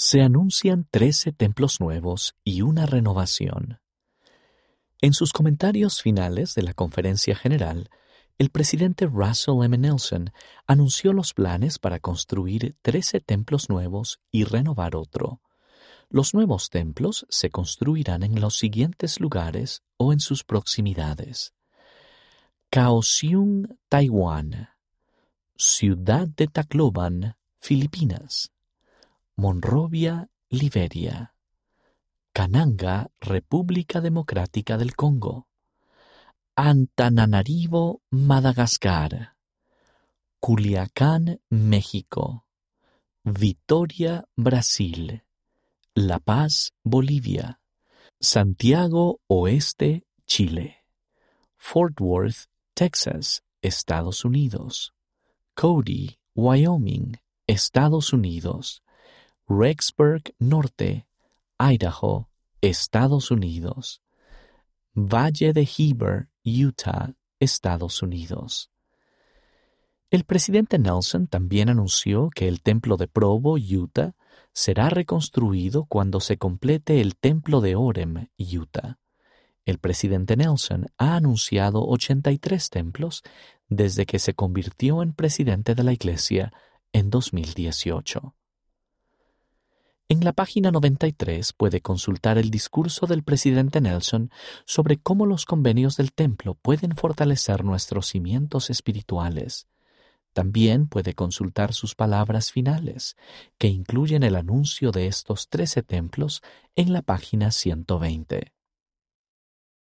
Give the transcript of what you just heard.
Se anuncian trece templos nuevos y una renovación. En sus comentarios finales de la conferencia general, el presidente Russell M. Nelson anunció los planes para construir trece templos nuevos y renovar otro. Los nuevos templos se construirán en los siguientes lugares o en sus proximidades. Kaohsiung, Taiwán. Ciudad de Tacloban, Filipinas. Monrovia, Liberia. Kananga, República Democrática del Congo. Antananarivo, Madagascar. Culiacán, México. Vitoria, Brasil. La Paz, Bolivia. Santiago Oeste, Chile. Fort Worth, Texas, Estados Unidos. Cody, Wyoming, Estados Unidos. Rexburg Norte, Idaho, Estados Unidos. Valle de Heber, Utah, Estados Unidos. El presidente Nelson también anunció que el templo de Provo, Utah, será reconstruido cuando se complete el templo de Orem, Utah. El presidente Nelson ha anunciado 83 templos desde que se convirtió en presidente de la Iglesia en 2018. En la página 93 puede consultar el discurso del presidente Nelson sobre cómo los convenios del templo pueden fortalecer nuestros cimientos espirituales. También puede consultar sus palabras finales, que incluyen el anuncio de estos trece templos en la página 120.